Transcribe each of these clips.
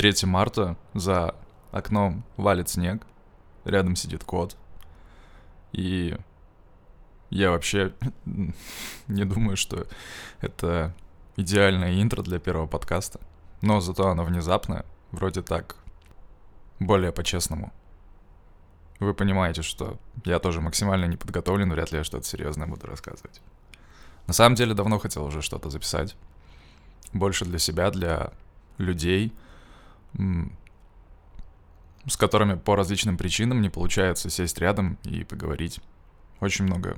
3 марта, за окном валит снег, рядом сидит кот. И я вообще не думаю, что это идеальное интро для первого подкаста. Но зато оно внезапное, вроде так, более по-честному. Вы понимаете, что я тоже максимально не подготовлен, вряд ли я что-то серьезное буду рассказывать. На самом деле давно хотел уже что-то записать. Больше для себя, для людей, с которыми по различным причинам не получается сесть рядом и поговорить. Очень много,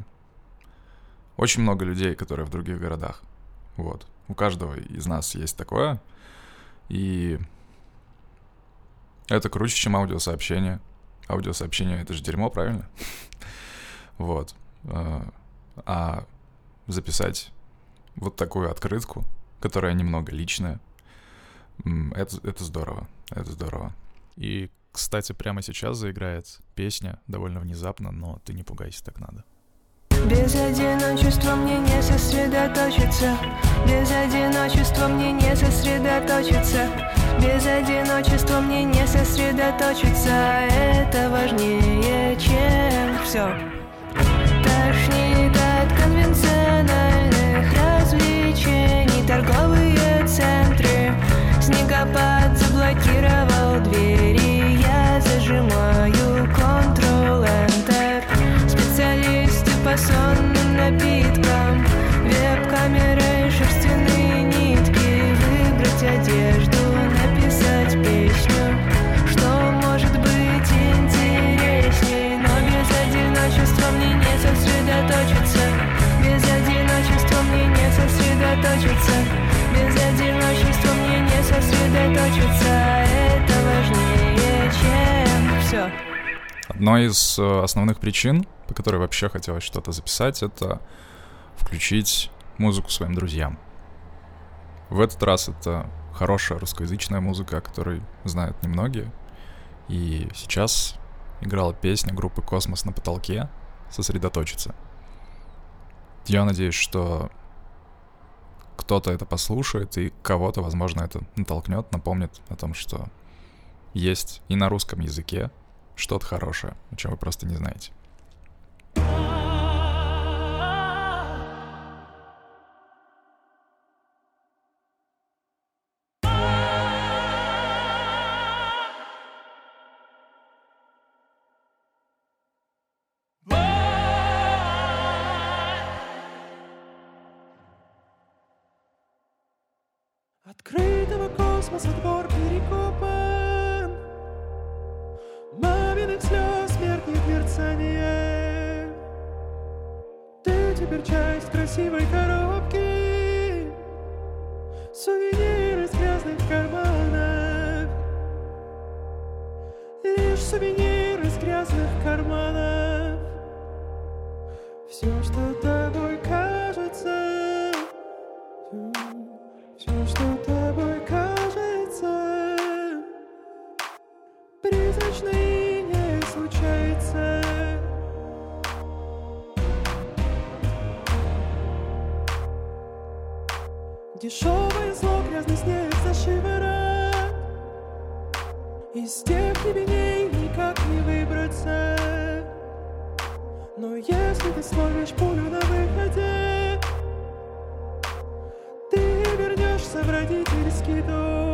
очень много людей, которые в других городах. Вот. У каждого из нас есть такое. И это круче, чем аудиосообщение. Аудиосообщение — это же дерьмо, правильно? Вот. А, а записать вот такую открытку, которая немного личная, это, это здорово. Это здорово. И, кстати, прямо сейчас заиграет песня, довольно внезапно, но ты не пугайся, так надо. Без одиночества мне не сосредоточиться Без одиночества мне не сосредоточиться Без одиночества мне не сосредоточиться Это важнее, чем все Тошнит от конвенциональных развлечений Торговые центры Снегопад заблокировал двери Я зажимаю Ctrl-Enter Специалисты по сонным напиткам Веб-камерой шерстяные нитки. Выбрать одежду, написать песню. Что может быть интересней? Но без одиночества мне не сосредоточиться. Без одиночества мне не сосредоточиться сосредоточиться Это важнее, чем все Одной из э, основных причин, по которой вообще хотелось что-то записать, это включить музыку своим друзьям. В этот раз это хорошая русскоязычная музыка, о которой знают немногие. И сейчас играла песня группы «Космос на потолке» «Сосредоточиться». Я надеюсь, что кто-то это послушает, и кого-то, возможно, это натолкнет, напомнит о том, что есть и на русском языке что-то хорошее, о чем вы просто не знаете. Мерцание Ты теперь часть красивой коробки. Сувенир из грязных карманов. Лишь сувенир Дешевое зло, грязный снег за шиворот Из тех ебеней никак не выбраться Но если ты словишь пулю на выходе ты вернешься в родительский дом.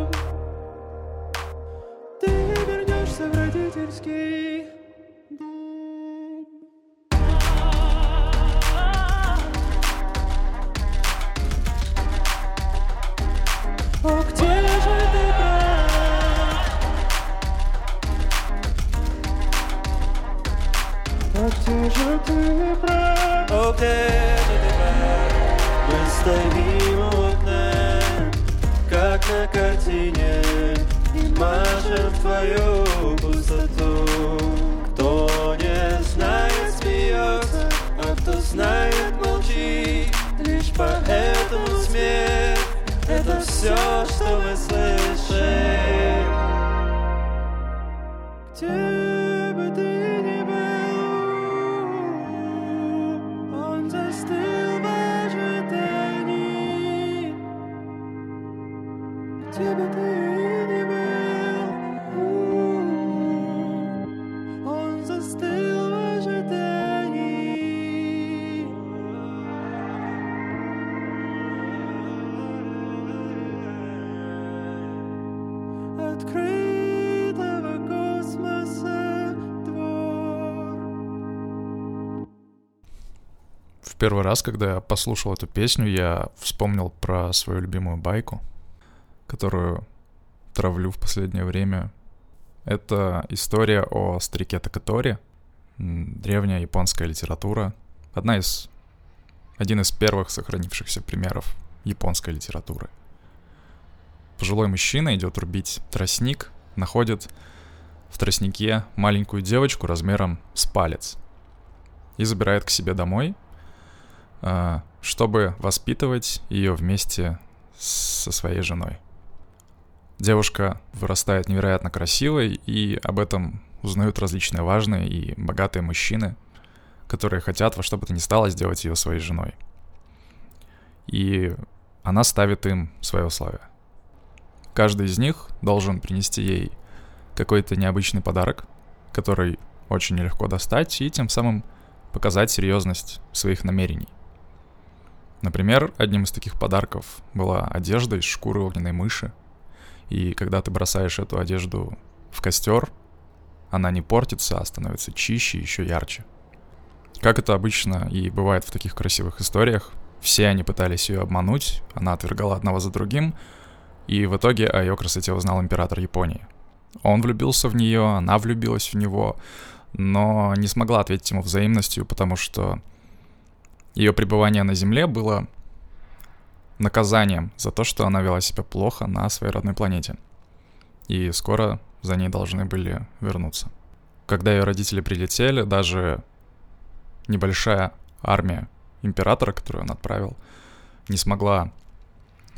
Все, что мы слышим первый раз, когда я послушал эту песню, я вспомнил про свою любимую байку, которую травлю в последнее время. Это история о старике Такатори, древняя японская литература, одна из, один из первых сохранившихся примеров японской литературы. Пожилой мужчина идет рубить тростник, находит в тростнике маленькую девочку размером с палец и забирает к себе домой, чтобы воспитывать ее вместе со своей женой. Девушка вырастает невероятно красивой, и об этом узнают различные важные и богатые мужчины, которые хотят во что бы то ни стало сделать ее своей женой. И она ставит им свое условие. Каждый из них должен принести ей какой-то необычный подарок, который очень нелегко достать, и тем самым показать серьезность своих намерений. Например, одним из таких подарков была одежда из шкуры огненной мыши. И когда ты бросаешь эту одежду в костер, она не портится, а становится чище и еще ярче. Как это обычно и бывает в таких красивых историях, все они пытались ее обмануть, она отвергала одного за другим, и в итоге о ее красоте узнал император Японии. Он влюбился в нее, она влюбилась в него, но не смогла ответить ему взаимностью, потому что ее пребывание на Земле было наказанием за то, что она вела себя плохо на своей родной планете. И скоро за ней должны были вернуться. Когда ее родители прилетели, даже небольшая армия императора, которую он отправил, не смогла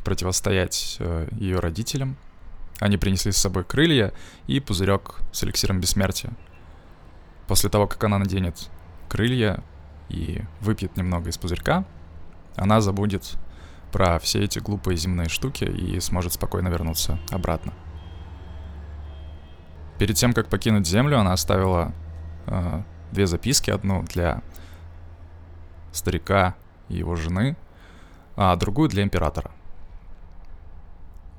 противостоять э, ее родителям. Они принесли с собой крылья и пузырек с эликсиром бессмертия. После того, как она наденет крылья и выпьет немного из пузырька, она забудет про все эти глупые земные штуки и сможет спокойно вернуться обратно. Перед тем, как покинуть Землю, она оставила э, две записки. Одну для старика и его жены, а другую для императора.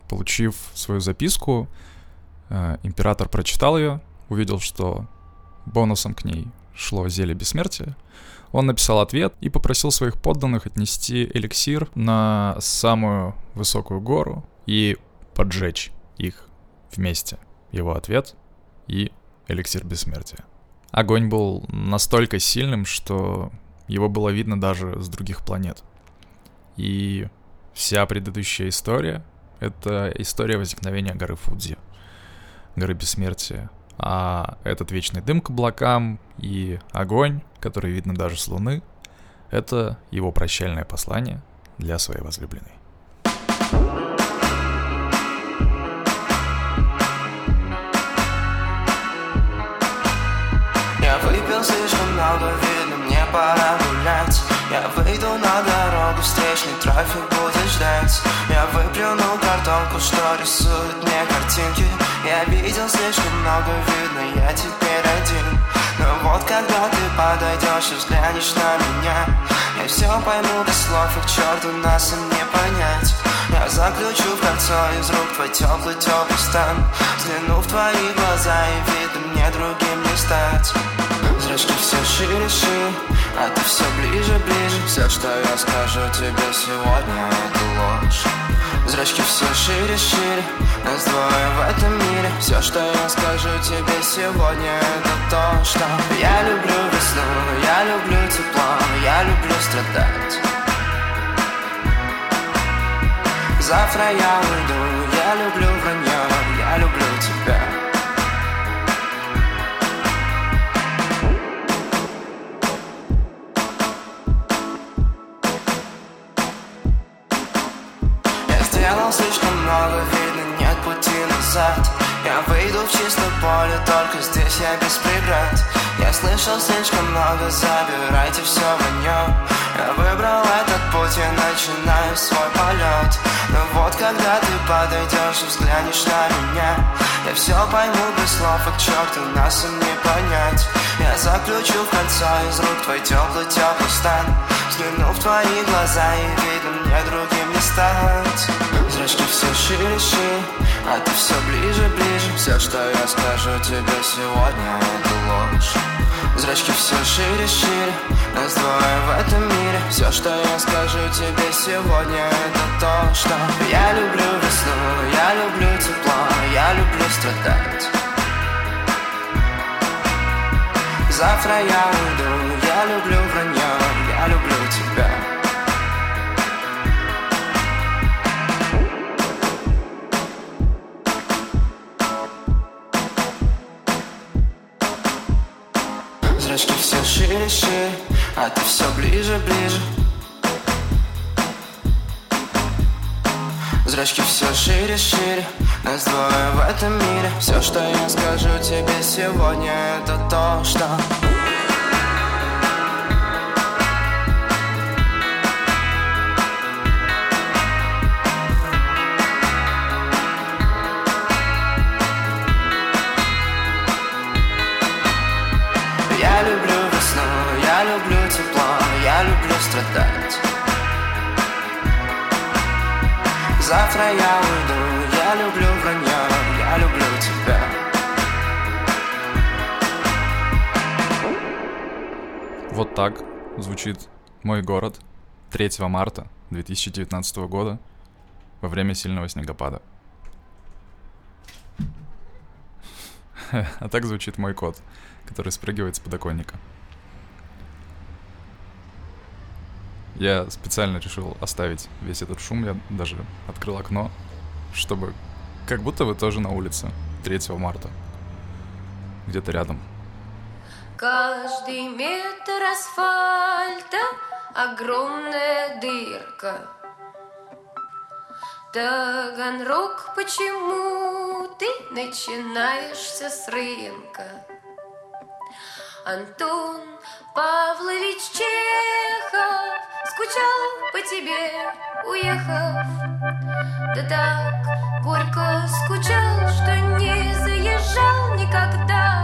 Получив свою записку, э, император прочитал ее, увидел, что бонусом к ней шло зелье бессмертия. Он написал ответ и попросил своих подданных отнести эликсир на самую высокую гору и поджечь их вместе. Его ответ и эликсир бессмертия. Огонь был настолько сильным, что его было видно даже с других планет. И вся предыдущая история — это история возникновения горы Фудзи, горы Бессмертия. А этот вечный дым к облакам и огонь, который видно даже с Луны, это его прощальное послание для своей возлюбленной. Я выпил слишком много, видно, мне пора гулять. Я выйду на дорогу, встречный трафик будет ждать. Я выплюнул картонку, что рисует мне картинки. Я видел слишком много, видно, я теперь подойдешь и взглянешь на меня. Я все пойму без слов, и к черту нас им не понять. Я заключу в кольцо из рук твой теплый теплый стан. Взгляну в твои глаза и видно мне другим не стать. Зрачки все шире, шире, а ты все ближе, ближе Все, что я скажу тебе сегодня, это ложь Зрачки все шире, шире, нас двое в этом мире. Все, что я скажу тебе сегодня, это то, что Я люблю весну, я люблю тепло, я люблю страдать. Завтра я уйду, я люблю вранье, я люблю слишком много, видно, нет пути назад. Я выйду в чистое поле, только здесь я без преград. Я слышал слишком много, забирайте все вранье Я выбрал этот путь, я начинаю свой полет Но вот когда ты подойдешь и взглянешь на меня Я все пойму без слов, и к черту нас им не понять. Я заключу в кольцо из рук твой теплый теплый стан. Взгляну в твои глаза и видно мне другим не стать Зрачки все шире, А ты все ближе, ближе. Все, что я скажу тебе сегодня, это ложь. Зрачки все шире, шире Нас двое в этом мире. Все, что я скажу тебе сегодня, это то, что Я люблю весну, я люблю тепло Я люблю страдать. Завтра я уйду, я люблю вранье Я люблю тебя Шире, шире А ты все ближе, ближе. Зрачки все шире, шире Нас двое в этом мире. Все, что я скажу тебе сегодня Это то, что страдать Завтра я уйду, я люблю вранье Я люблю тебя Вот так звучит мой город 3 марта 2019 года во время сильного снегопада. А так звучит мой кот, который спрыгивает с подоконника. Я специально решил оставить весь этот шум, я даже открыл окно, чтобы как будто вы тоже на улице 3 марта. Где-то рядом. Каждый метр асфальта огромная дырка. Таганрог, почему ты начинаешься с рынка? Антон Павлович Чехов скучал по тебе, уехав. Да так горько скучал, что не заезжал никогда.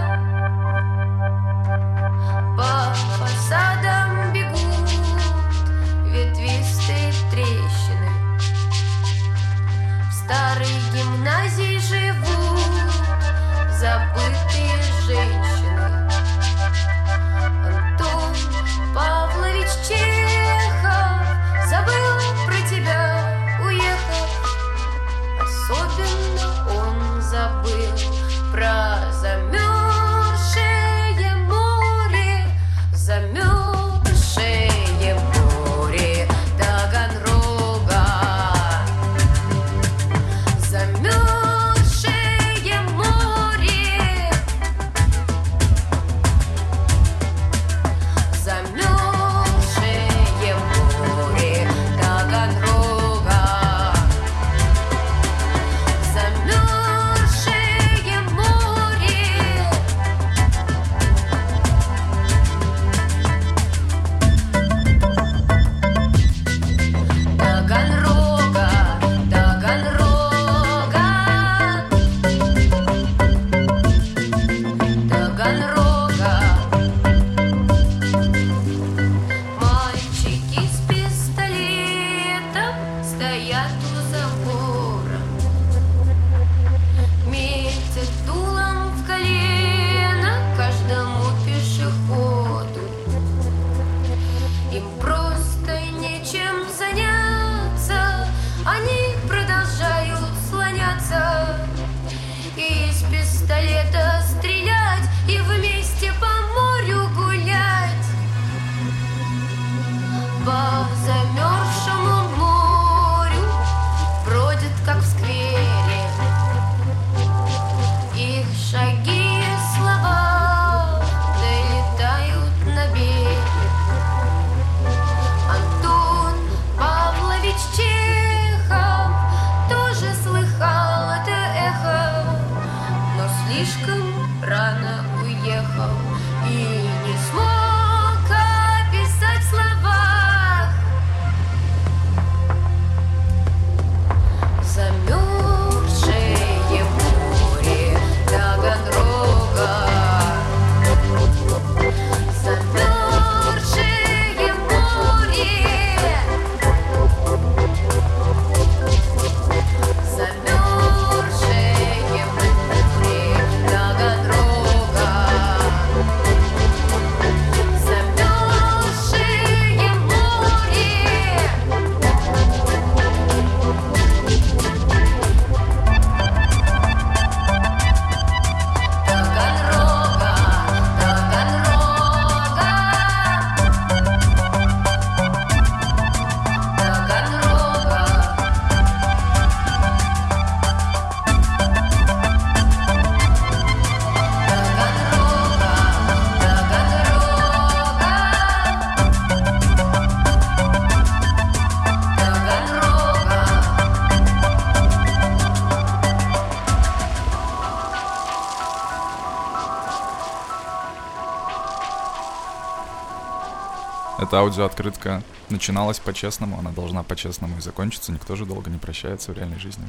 Эта аудиооткрытка начиналась по-честному, она должна по-честному и закончиться. Никто же долго не прощается в реальной жизни.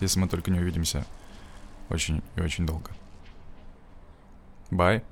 Если мы только не увидимся очень и очень долго. Bye.